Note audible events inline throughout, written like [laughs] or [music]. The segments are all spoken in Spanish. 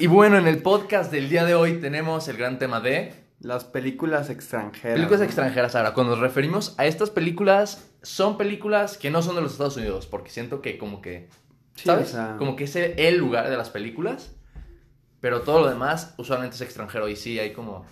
Y bueno, en el podcast del día de hoy tenemos el gran tema de Las películas extranjeras. películas ¿no? extranjeras. Ahora, cuando nos referimos a estas películas, son películas que no son de los Estados Unidos, porque siento que como que, Sí, ¿sabes? o sea, Como que es el lugar de las películas, pero todo lo demás usualmente es extranjero y sí hay como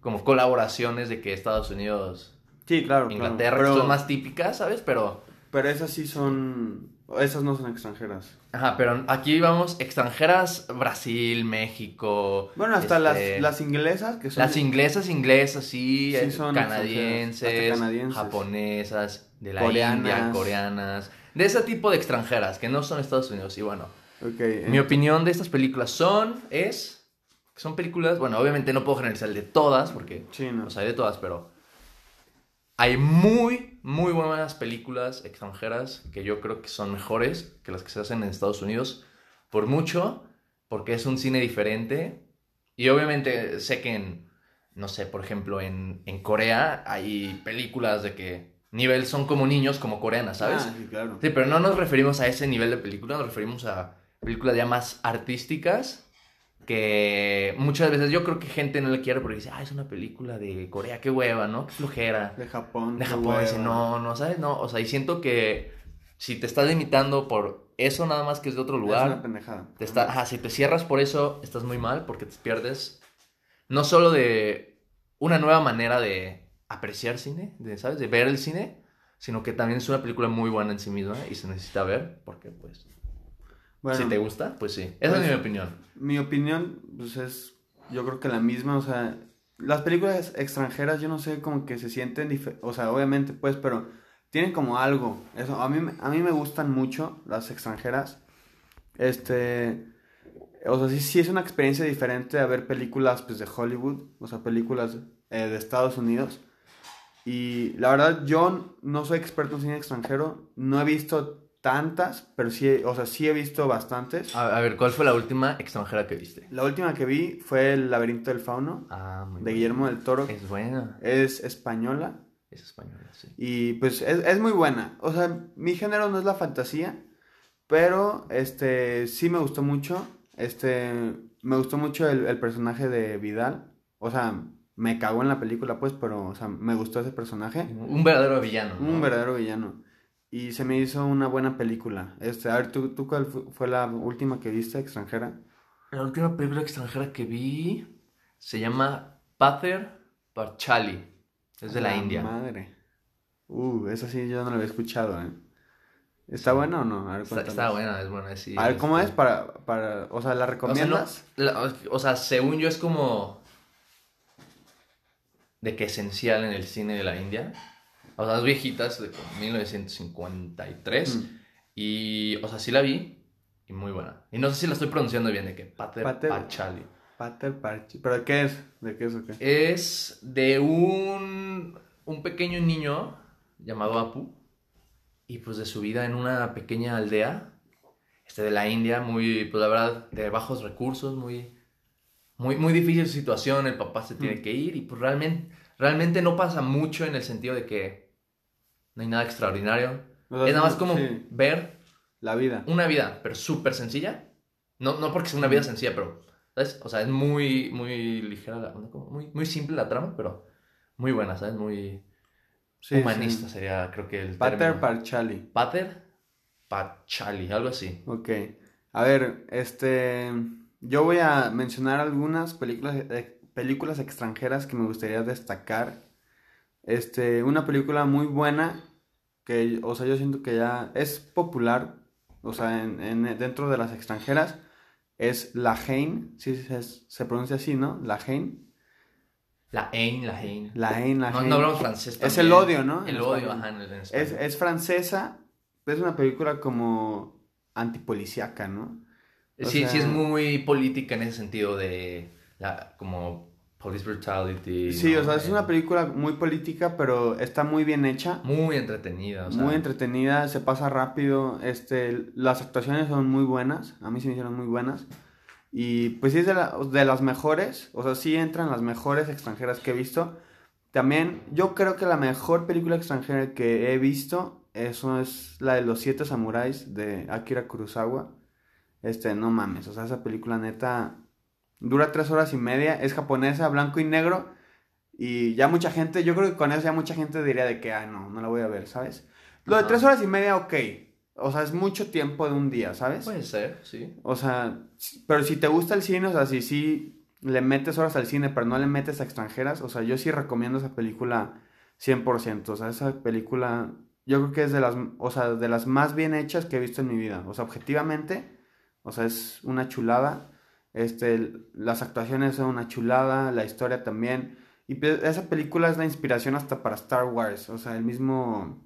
como colaboraciones de que Estados Unidos, Sí, claro. claro. Inglaterra, Pero, que son más típicas, ¿sabes? Pero pero esas sí son. Esas no son extranjeras. Ajá, pero aquí vamos extranjeras, Brasil, México. Bueno, hasta este, las, las inglesas, que son. las inglesas, inglesas, sí, Sí, eh, son canadienses, japonesas, de la Coreanas. India, coreanas, de ese tipo de extranjeras que no son Estados Unidos. Y bueno, Ok, mi eh, opinión de estas películas son, es, son películas, bueno, obviamente no puedo generalizar de todas, porque Sí, no. o sea, hay de todas, pero hay muy, muy buenas películas extranjeras que yo creo que son mejores que las que se hacen en Estados Unidos. Por mucho, porque es un cine diferente. Y obviamente sé que en, no sé, por ejemplo, en, en Corea hay películas de que nivel son como niños, como coreanas, ¿sabes? Ah, sí, claro. Sí, pero no nos referimos a ese nivel de película, nos referimos a películas ya más artísticas que muchas veces yo creo que gente no le quiere porque dice, ah, es una película de Corea, qué hueva, ¿no? Qué flojera. De Japón. De Japón, dice, no, no, ¿sabes? No, o sea, y siento que si te estás limitando por eso nada más que es de otro Es una lugar, pendejada. te está, ajá, si te cierras por eso, estás muy mal porque te pierdes no solo de una nueva manera de apreciar cine, de, ¿sabes? De ver el cine, sino que también es una película muy buena en sí misma y se necesita ver porque, pues, Bueno, si te gusta, pues sí. Esa pues- es mi opinión. Mi opinión, pues es, yo creo que la misma, o sea, las películas extranjeras yo no sé, como que se sienten, o sea, obviamente pues, pero tienen como algo, eso, a mí, me- a mí me gustan mucho las extranjeras, este, o sea, sí, sí es una experiencia diferente a ver películas, pues, de Hollywood, o sea, películas eh, de Estados Unidos, y la verdad yo no soy experto en cine extranjero, no he visto tantas, pero sí, o sea, sí he visto bastantes. A, a ver, ¿cuál fue la última extranjera que viste? La última que vi fue El laberinto del fauno Ah, muy de buena. Guillermo del Toro. Es buena. Es española Es española, sí. y pues es, es muy buena. O sea, mi género no es la fantasía, pero este sí me gustó mucho. Este me gustó mucho el, el personaje de Vidal. O sea, me cagó en la película pues, pero o sea, me gustó ese personaje. Un verdadero villano. ¿no? Un verdadero villano. Y se me hizo una buena película. Este, a ver, ¿tú, tú cuál fu- fue la última que viste extranjera? La última película extranjera que vi se llama Pater Parchali. Es de la, India. Madre. Uh, esa sí yo no la había escuchado, ¿eh? ¿Está buena o no? A ver, Está, buena, es buena. Sí, A ver, ¿cómo este- es? Para, para, o sea, ¿la O sea, no- recomiendas? la- o sea, según yo es como de que esencial en el cine de la India. O sea, es viejita, es de como 1953. Mm. Y, o sea, sí la vi y muy buena. Y no sé si la estoy pronunciando bien, de que Pater, Pater- Parchali. Pater Parchi. ¿Pero de qué es? ¿De qué es o qué? Es de un, un pequeño niño llamado Apu y pues de su vida en una pequeña aldea este, de la India, muy, pues la verdad, de bajos recursos, muy, muy, muy difícil su situación, el papá se tiene Mm. que ir y pues realmente, realmente no pasa mucho en el sentido de que no hay nada extraordinario. Es nada más como sí, ver la vida. una vida, pero súper sencilla. No, no porque sea una vida sencilla, pero, ¿sabes? O sea, es muy, muy ligera, la, muy, muy simple la trama, pero muy buena, ¿sabes? Muy Sí, humanista sí. sería, creo que el Pater término. Parchali. Pater Parchali, algo así. Ok. A ver, este... Yo voy a mencionar algunas películas, eh, películas extranjeras que me gustaría destacar. Este, una película muy buena que, o sea, yo siento que ya es popular, o sea, en, en- dentro de las extranjeras, es La Haine, sí se, se pronuncia así, ¿no? La Haine. La Ein, la Hein. La Haine, la No, Haine. no hablamos francés Es también. el odio, ¿no? El En odio, ajá, en, en Es, es francesa, es una película como antipolicíaca, ¿no? o sí, sí es muy política en ese sentido de la, como police brutality. Sí, ¿no? o sea, es una película muy política, pero está muy bien hecha, Muy entretenida, o sea. muy entretenida, se pasa rápido, este, las actuaciones son muy buenas, a mí se me hicieron muy buenas, y pues sí es de, la- de las mejores, o sea, sí entran las mejores extranjeras que he visto. También, yo creo que la mejor película extranjera que he visto, eso es la de Los Siete Samuráis de Akira Kurosawa. Este, no mames, o sea, esa película neta dura tres horas y media, es japonesa, blanco y negro, y ya mucha gente, yo creo que con eso ya mucha gente diría de que, ah, no, no la voy a ver, ¿sabes? Lo de tres horas y media, ok, o sea, es mucho tiempo de un día, ¿sabes? Puede ser, sí. O sea, pero si te gusta el cine, o sea, si sí le metes horas al cine, pero no le metes a extranjeras, o sea, yo sí recomiendo esa película 100%. O sea, esa película, yo creo que es de las, o sea, de las más bien hechas que he visto en mi vida. O sea, objetivamente, o sea, es una chulada. Este, las actuaciones son una chulada, la historia también. Y pe- esa película es la inspiración hasta para Star Wars. O sea, el mismo,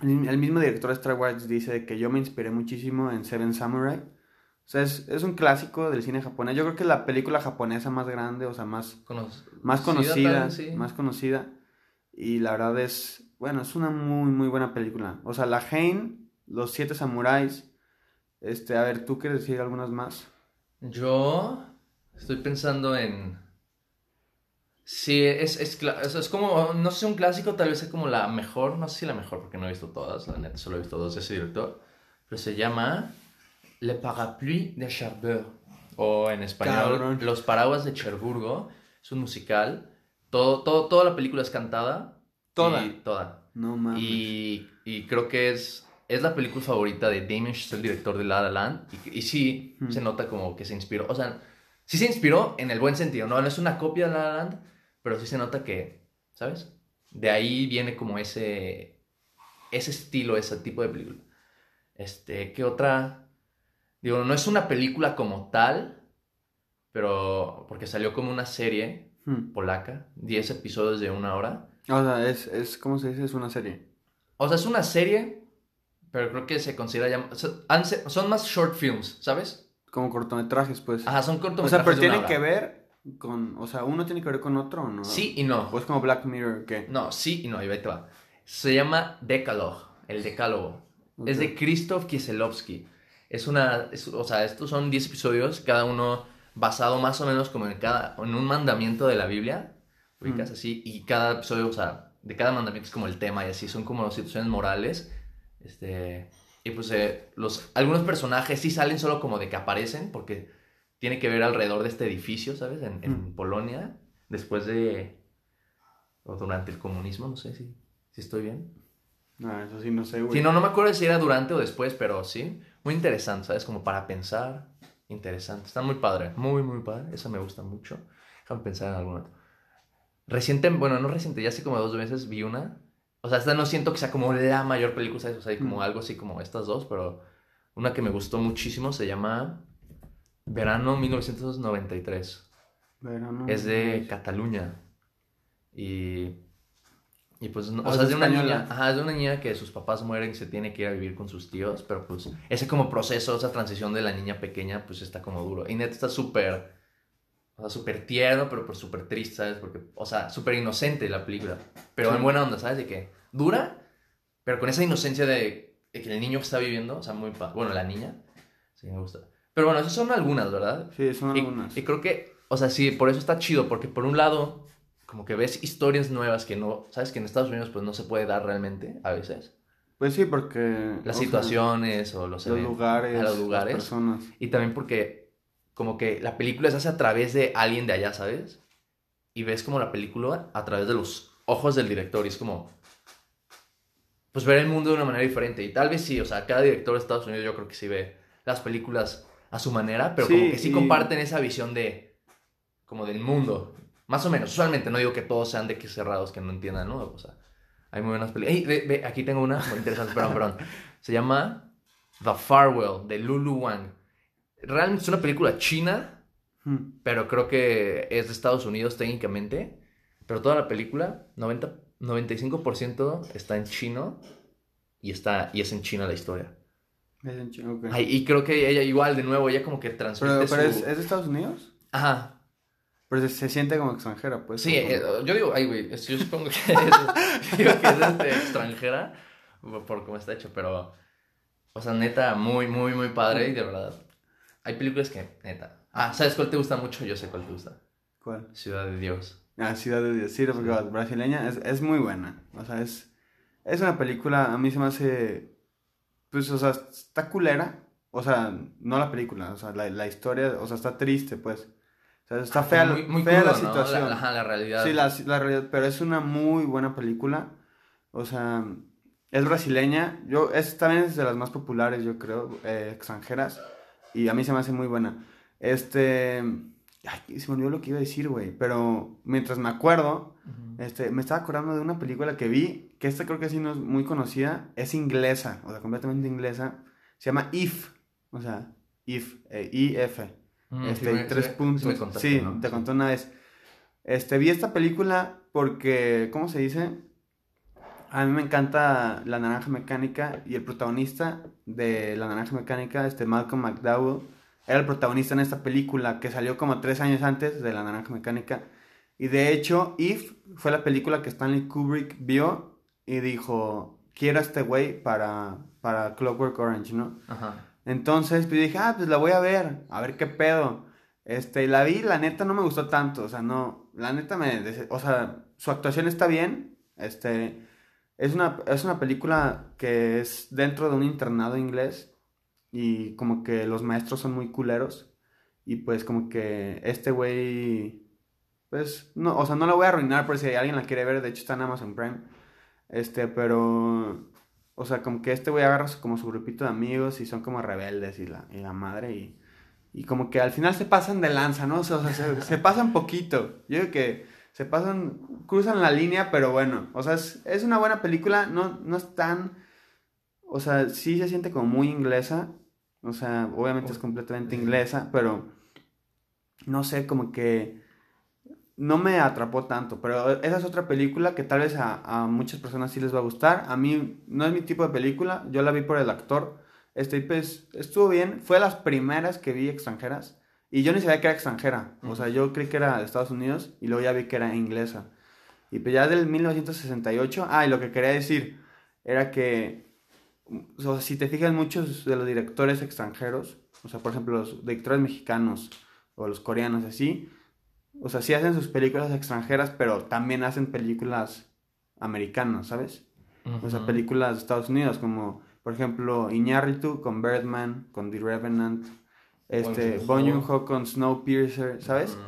el, mismo director de Star Wars dice que yo me inspiré muchísimo en Seven Samurai. O sea, es, es un clásico del cine japonés. Yo creo que es la película japonesa más grande, o sea, más, Cono- más conocida. vez sí. Más conocida. Y la verdad es, bueno, es una muy, muy buena película. O sea, La Haine, Los Siete Samuráis. Este, a ver, ¿tú quieres decir algunas más? Yo estoy pensando en... Sí, es, es, es, es como, no sé, un clásico, tal vez es como la mejor, no sé si la mejor porque no he visto todas, la neta, solo he visto dos de ese director, pero se llama Le Parapluie de Cherbourg, o en español, Cabrón. Los Paraguas de Cherburgo, es un musical, todo, todo, toda la película es cantada. Toda. y- toda. No mames. Y, y creo que es, es la película favorita de Damien Chazelle, el director de La La Land. Y, y sí, Hmm. se nota como que se inspiró. O sea, sí se inspiró en el buen sentido. No, no es una copia de La La Land, pero sí se nota que, ¿sabes? De ahí viene como ese, ese estilo, ese tipo de película. Este, ¿qué otra? Digo, no es una película como tal, pero porque salió como una serie Hmm. polaca, 10 episodios de una hora. O sea, es, es, ¿cómo se dice? Es una serie. O sea, es una serie, pero creo que se considera ya... o son más short films, ¿sabes? Como cortometrajes, pues. Ajá, son o cortometrajes sea, pero tienen que ver con, o sea, uno tiene que ver con otro o no. Sí y no. Pues como Black Mirror, ¿qué? No, sí y no, y ahí te va. Se llama Decalogue, el decálogo. Es de. Krzysztof Kieselowski. Es una... es- o sea, estos son 10 episodios, cada uno basado más o menos como en, cada, en un mandamiento de la Biblia. Ubicas Mm. así, y cada episodio, o sea, de cada mandamiento es como el tema y así, son como situaciones morales. Este, y pues eh, los, algunos personajes sí salen solo como de que aparecen, porque tiene que ver alrededor de este edificio, ¿sabes? En, en Mm. Polonia, después de... o durante el comunismo, no sé si, si estoy bien. No, eso sí, no sé, güey. Sí, no, no me acuerdo si era durante o después, pero sí. Muy interesante, ¿sabes? Como para pensar. Interesante. Está muy padre. Muy, muy padre. Esa me gusta mucho. Déjame pensar en alguna. Reciente, bueno, no reciente, ya hace como dos veces vi una. O sea, esta no siento que sea como la mayor película, ¿sabes? O sea, hay como Mm. algo así como estas dos, pero una que me gustó muchísimo se llama Verano 1993. Verano. Es de Cataluña. Y. Y pues, no- Ah, o sea, es es de una española. niña. Ajá, es de una niña que sus papás mueren y se tiene que ir a vivir con sus tíos. Pero pues, ese como proceso, esa transición de la niña pequeña, pues está como duro. Y neta está súper. O sea, súper tierno, pero súper triste, ¿sabes? Porque, o sea, súper inocente la película. Pero Sí. en buena onda, ¿sabes? De que dura, pero con esa inocencia de, de que el niño está viviendo, o sea, muy. pa- Bueno, la niña. Sí, me gusta. Pero bueno, esas son algunas, ¿verdad? Sí, son Y, algunas. y creo que, o sea, sí, por eso está chido, porque por un lado, como que ves historias nuevas que no, sabes que en Estados Unidos pues no se puede dar realmente a veces. Pues sí, porque... Las o sea, situaciones o los, los eventos, lugares, a los las lugares. personas. Y también porque como que la película se hace a través de alguien de allá, ¿sabes? Y ves como la película a través de los ojos del director y es como... Pues ver el mundo de una manera diferente. Y tal vez sí, o sea, cada director de Estados Unidos yo creo que sí ve las películas a su manera, pero Sí, como que sí y- comparten esa visión de... como del mundo. Más o menos. Usualmente no digo que todos sean de que cerrados, que no entiendan, ¿no? O sea, hay muy buenas películas. Ey, ve, ve, aquí tengo una muy interesante, perdón, perdón. Se llama The Farewell, de Lulu Wang. Realmente es una película china, Hmm. pero creo que es de Estados Unidos técnicamente. Pero toda la película, 90, 95% está en chino y, está, y es en China la historia. Es en Chile, ok. Ay, y creo que ella igual, de nuevo, ella como que transmite pero pero su... es, es de Estados Unidos? Ajá. Pero se, siente como extranjera, pues. Sí, eh, yo digo, ay, güey, yo supongo que [laughs] es, digo que es este, extranjera por, por cómo está hecho, pero, o sea, neta, muy, muy, muy padre y de verdad, hay películas que, neta, ah, ¿sabes cuál te gusta mucho? Yo sé cuál te gusta, ¿Cuál? Ciudad de Dios. Ah, Ciudad de Dios. Sí, porque la brasileña es, es muy buena. O sea, es, es una película, a mí se me hace, pues, o sea, está culera. O sea, no la película, o sea, la, la historia, o sea, está triste, pues. O sea, está fea, muy, muy fea crudo, la ¿no? situación. La, ajá, la realidad. Sí, la, la realidad, pero es una muy buena película. O sea, es brasileña. Yo, es también es de las más populares, yo creo, eh, extranjeras. Y a mí se me hace muy buena. Este. Ay, se me olvidó lo que iba a decir, güey. Pero mientras me acuerdo, este, me estaba acordando de una película que vi, que esta creo que sí no es muy conocida. Es inglesa, o sea, completamente inglesa. Se llama If. O sea, If, eh, I-F. Mm, Este, sí tres sí puntos. sí te Sí. conté una vez. Este, vi esta película porque, ¿cómo se dice? A mí me encanta La Naranja Mecánica y el protagonista de La Naranja Mecánica, este Malcolm McDowell, era el protagonista en esta película que salió como tres años antes de La Naranja Mecánica. Y de hecho, If fue la película que Stanley Kubrick vio y dijo, quiero a este güey para, para Clockwork Orange, ¿no? Ajá. Entonces, pues dije, ah, pues la voy a ver, a ver qué pedo. Este, la vi, la neta no me gustó tanto, o sea, no, la neta me, o sea, su actuación está bien, este, es una, es una película que es dentro de un internado inglés y como que los maestros son muy culeros y pues como que este güey, pues, no, o sea, no la voy a arruinar por si alguien la quiere ver, de hecho está en Amazon Prime, este, pero... O sea, como que este güey agarra como su grupito de amigos y son como rebeldes y la, y la madre y, y como que al final se pasan de lanza, ¿no? O sea, se, se pasan poquito. Yo digo que se pasan, cruzan la línea, pero bueno. O sea, es, es una buena película, no, no es tan... O sea, sí se siente como muy inglesa. O sea, obviamente es completamente inglesa, pero no sé, como que no me atrapó tanto, pero esa es otra película que tal vez a, a muchas personas sí les va a gustar. A mí no es mi tipo de película, yo la vi por el actor. Este, pues estuvo bien, fue de las primeras que vi extranjeras. Y yo ni sabía que era extranjera, o sea, yo creí que era de Estados Unidos y luego ya vi que era inglesa. Y pues ya del 1968, ah, y lo que quería decir era que, o sea, si te fijas, muchos de los directores extranjeros, o sea, por ejemplo, los directores mexicanos o los coreanos, así, o sea, sí hacen sus películas extranjeras, pero también hacen películas americanas, ¿sabes? O sea, películas de Estados Unidos, como por ejemplo Iñárritu con Birdman, con The Revenant, este, Bong Joon-ho. Con Snowpiercer, ¿sabes? Ujú.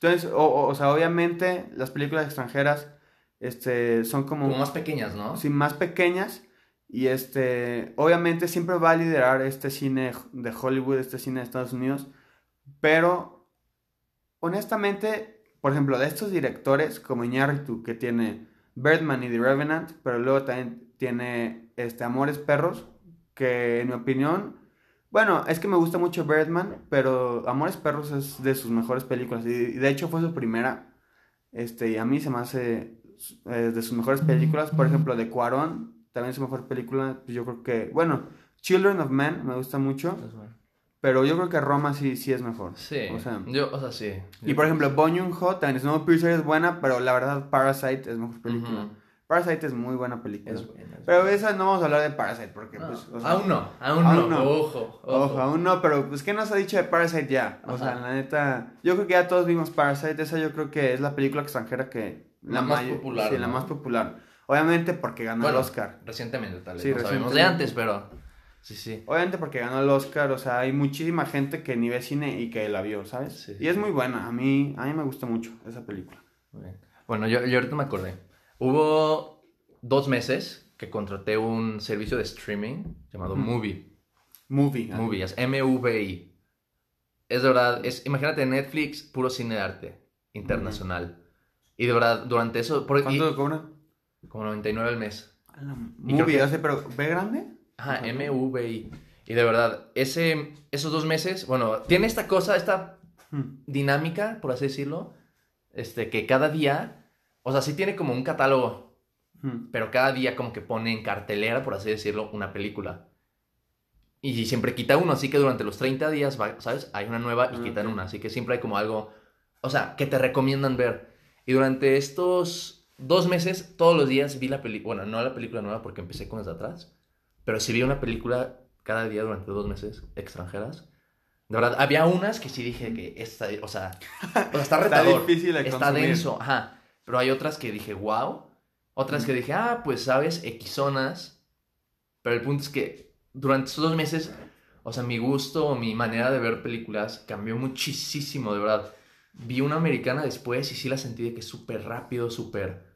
Entonces, o, o- o sea, obviamente las películas extranjeras este, son como, Como más pequeñas, ¿no? sí, más pequeñas y este, obviamente siempre va a liderar este cine de Hollywood, este cine de Estados Unidos, pero honestamente, por ejemplo, de estos directores como Iñárritu que tiene Birdman y The Revenant, pero luego también tiene este Amores Perros, que en mi opinión, bueno, es que me gusta mucho Birdman, pero Amores Perros es de sus mejores películas y de hecho fue su primera. Este, y a mí se me hace eh, de sus mejores películas, por ejemplo, de Cuarón, también su mejor película, pues yo creo que, bueno, Children of Men me gusta mucho, Es pero yo creo que Roma sí, sí es mejor. Sí. O sea, yo, o sea, sí. y por ejemplo, Bong Joon-ho, también Snowpiercer es buena, pero la verdad Parasite es mejor película. Parasite es muy buena película. Es buena. es Pero esa no vamos a hablar de Parasite porque pues, No, o sea, aún no, aún, aún no. no. Ojo, ojo. Ojo, aún no, pero pues ¿qué nos ha dicho de Parasite ya? O sea, la neta, yo creo que ya todos vimos Parasite, esa yo creo que es la película extranjera que La más popular, Sí, la más popular. Obviamente porque ganó Bueno, el Oscar. Recientemente, tal vez. Sí, no sabemos recientemente. de antes, pero. Sí, sí. Obviamente porque ganó el Oscar, o sea, hay muchísima gente que ni ve cine y que la vio, ¿sabes? Sí, y es muy buena, a mí, a mí me gusta mucho esa película. Bueno, yo, yo ahorita me acordé. Hubo dos meses que contraté un servicio de streaming llamado Ujú. Movie. Movie. Movie, es M-V-I. Es de verdad, es, imagínate Netflix, puro cine de arte internacional. Y de verdad, durante eso, por, y- ¿Cuánto cobra? como 99 al mes. La Y Movie, que- sea, pero ¿ve grande? Ajá. M-V-I. Y de verdad, ese, esos dos meses, bueno, tiene esta cosa, esta dinámica, por así decirlo, este, que cada día, o sea, sí tiene como un catálogo, Hmm. pero cada día como que pone en cartelera, por así decirlo, una película. Y siempre quita uno, así que durante los 30 días, va- ¿sabes? Hay una nueva y Ah, quitan una, así que siempre hay como algo, o sea, que te recomiendan ver. Y durante estos dos meses, todos los días vi la película, bueno, no la película nueva porque empecé con las de atrás, pero sí vi una película cada día durante dos meses, extranjeras. De verdad, había unas que sí dije que esta, o sea, [laughs] o sea, está Está retador. difícil de Está denso, ajá. Pero hay otras que dije, wow. Otras que dije, ah, pues sabes, Xonas. Pero el punto es que durante estos dos meses, O sea, mi gusto o mi manera de ver películas cambió muchísimo, de verdad. Vi una americana después y sí la sentí de que súper rápido, súper...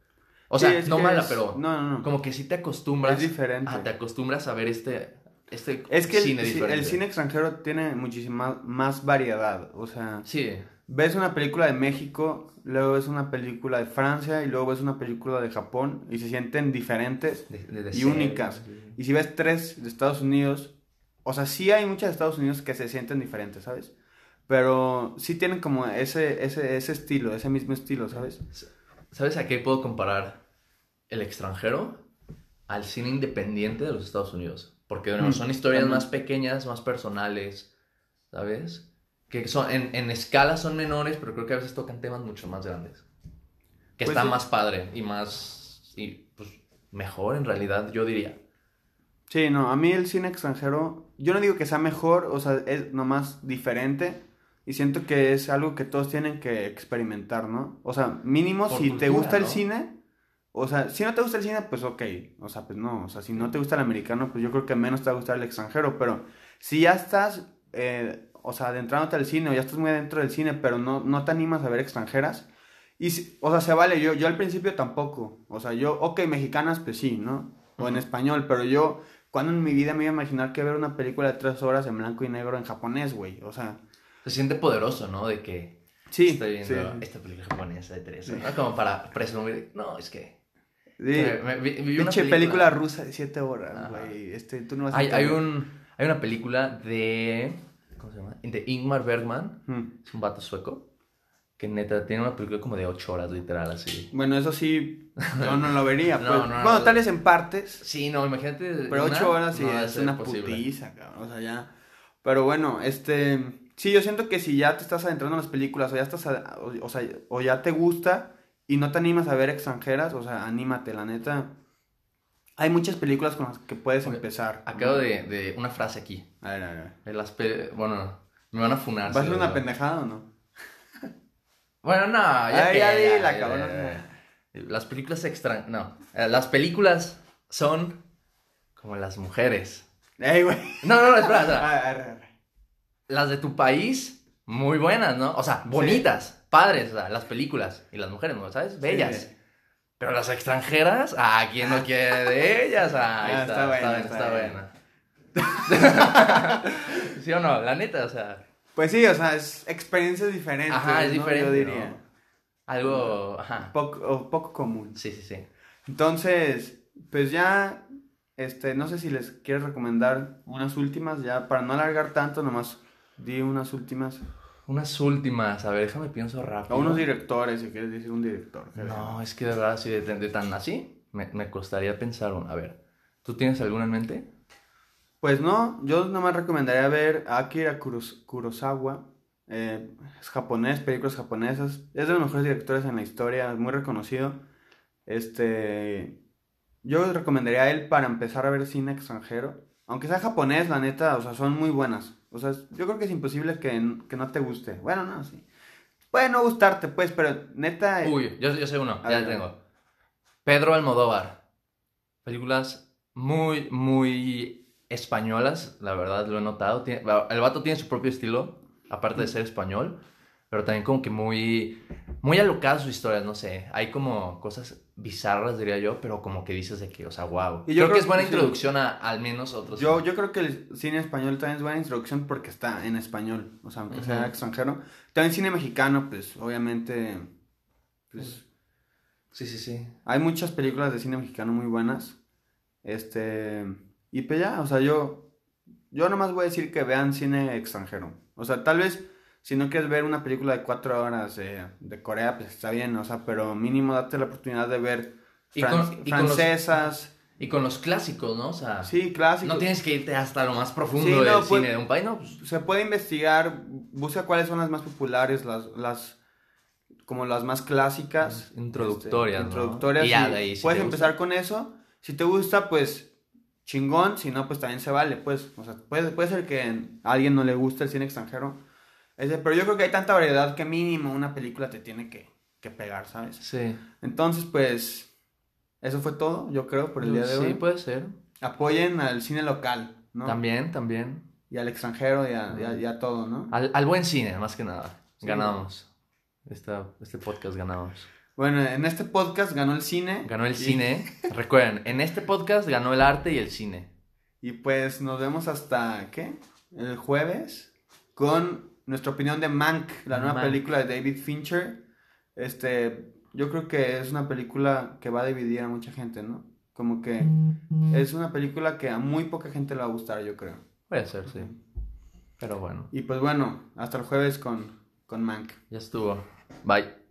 O sea, no mala, pero no, no, no. como que sí te acostumbras... Es diferente. te acostumbras a ver este, este es que cine el, diferente. el cine extranjero tiene muchísima más variedad, o sea... Sí. Ves una película de México, luego ves una película de Francia y luego ves una película de Japón y se sienten diferentes y únicas. Y si ves tres de Estados Unidos, o sea, sí hay muchas de Estados Unidos que se sienten diferentes, ¿sabes? Pero sí tienen como ese, ese, ese estilo, ese mismo estilo, ¿sabes? ¿Sabes a qué puedo comparar el extranjero? Al cine independiente de los Estados Unidos. Porque bueno, mm, son historias más pequeñas, más personales, ¿sabes? Que son, en, en, escala son menores, pero creo que a veces tocan temas mucho más grandes. Que pues está más padre y más. y pues mejor en realidad, yo diría. Sí, no, a mí el cine extranjero, yo no digo que sea mejor, o sea, es nomás diferente. Y siento que es algo que todos tienen que experimentar, ¿no? O sea, mínimo si te gusta el cine, o sea, si no te gusta el cine, pues ok. O sea, pues no. O sea, si no te gusta el americano, pues yo creo que menos te va a gustar el extranjero. Pero si ya estás, eh, o sea, adentrándote al cine o ya estás muy adentro del cine, pero no, no te animas a ver extranjeras. Y, o sea, se vale. Yo, yo al principio tampoco. O sea, yo, ok, mexicanas, pues sí, ¿no? O en español, pero yo cuando en mi vida me iba a imaginar que ver una película de tres horas en blanco y negro en japonés, güey? O sea... Se siente poderoso, ¿no? De que sí, estoy viendo esta película japonesa de tres horas. Como para presumir, no, es que... Sí. Pinche película... rusa de siete horas, güey. Este, tú no vas hay, hay, un, hay una película de... ¿Cómo se llama? De Ingmar Bergman. Hmm. Es un vato sueco. Que neta, tiene una película como de 8 horas, literal, así. Bueno, eso sí, yo no lo vería. [laughs] pues. no, bueno, tal vez en partes. Sí, no, imagínate. Pero 8 horas sí es una putiza, cabrón. O sea, ya. Pero bueno, este. Sí, yo siento que si ya te estás adentrando en las películas o ya estás. o, sea, o ya te gusta y no te animas a ver extranjeras, o sea, anímate, la neta. Hay muchas películas con las que puedes empezar. Acabo de, de, una frase aquí. A ver, a ver. De las bueno, me van a funar. ¿Vas a ser una pendejada o no? Bueno, no, ya, Ay, ya, di la cabrón. Las películas extra... No, eh, las películas son como las mujeres. Ey, güey. No, no, no, espera, espera. [laughs] Las de tu país, muy buenas, ¿no? O sea, bonitas, padres, o sea, las películas. Y las mujeres, ¿no? ¿Sabes? Bellas. Pero las extranjeras, ¿a quién no quiere de ellas? Ah, [laughs] está, está, buena, está, buena. [laughs] ¿Sí o no? La neta, o sea... Pues sí, o sea, es experiencias diferentes. Ajá, es diferente. Yo diría. Algo, ajá. Poco, poco común. Sí, sí, sí. Entonces, pues ya, este, no sé si les quieres recomendar unas últimas, ya para no alargar tanto, nomás di unas últimas. Unas últimas, a ver, déjame pienso rápido. A unos directores, si quieres decir un director. No, es que de verdad, si de, de tan así, me, me costaría pensar un. A ver, ¿tú tienes alguna en mente? Pues no, yo nomás recomendaría ver Akira Kurosawa. Eh, es japonés, películas japonesas. Es de los mejores directores en la historia, es muy reconocido. Este. Yo recomendaría a él para empezar a ver cine extranjero. Aunque sea japonés, la neta, o sea, son muy buenas. O sea, yo creo que es imposible que, no te guste. Bueno, no, sí. Puede no gustarte, pues, pero neta. Uy, yo, yo sé uno, ya tengo. Pedro Almodóvar. Películas muy, muy españolas, la verdad lo he notado. el vato tiene su propio estilo, aparte de ser español, pero también como que muy, muy alocada sus historias, no sé. Hay como cosas bizarras, diría yo, pero como que dices de que, o sea, wow. Y yo creo, que es buena introducción a al menos otros. Yo, yo creo que el cine español también es buena introducción porque está en español, o sea, aunque sea extranjero. También cine mexicano, pues, obviamente, pues... Sí, sí, sí. Hay muchas películas de cine mexicano muy buenas. Este... Y pues ya, o sea, yo, yo nomás voy a decir que vean cine extranjero. O sea, tal vez si no quieres ver una película de cuatro horas de Corea, pues está bien, o sea, pero mínimo date la oportunidad de ver francesas. y con los clásicos, ¿no? O sea, sí, clásicos. No tienes que irte hasta lo más profundo del pues, cine de un país, ¿no? Pues, se puede investigar, busca cuáles son las más populares, las, las como las más clásicas. Introductorias, este, Introductorias. Y, ahí, puedes empezar con eso. Si te gusta, pues chingón, si no, pues también se vale, pues, o sea, puede, puede ser que a alguien no le guste el cine extranjero, pero yo creo que hay tanta variedad que mínimo una película te tiene que, que pegar, ¿sabes? Sí. Entonces, pues, eso fue todo, yo creo, por el día de hoy. Sí, puede ser. Apoyen al cine local, ¿no? También, también. y al extranjero y a, y a- y a todo, ¿no? Al, al buen cine, más que nada. Sí. Ganamos. Esta, este podcast ganamos. Bueno, en este podcast ganó el cine. Ganó el y- cine. [laughs] Recuerden, en este podcast ganó el arte y el cine. Y pues nos vemos hasta, ¿qué? El jueves con nuestra opinión de Mank, la nueva película de David Fincher. Este, yo creo que es una película que va a dividir a mucha gente, ¿no? Como que es una película que a muy poca gente le va a gustar, yo creo. Puede ser, sí. Pero bueno, Y pues bueno, hasta el jueves con, con Mank. ya estuvo. Bye.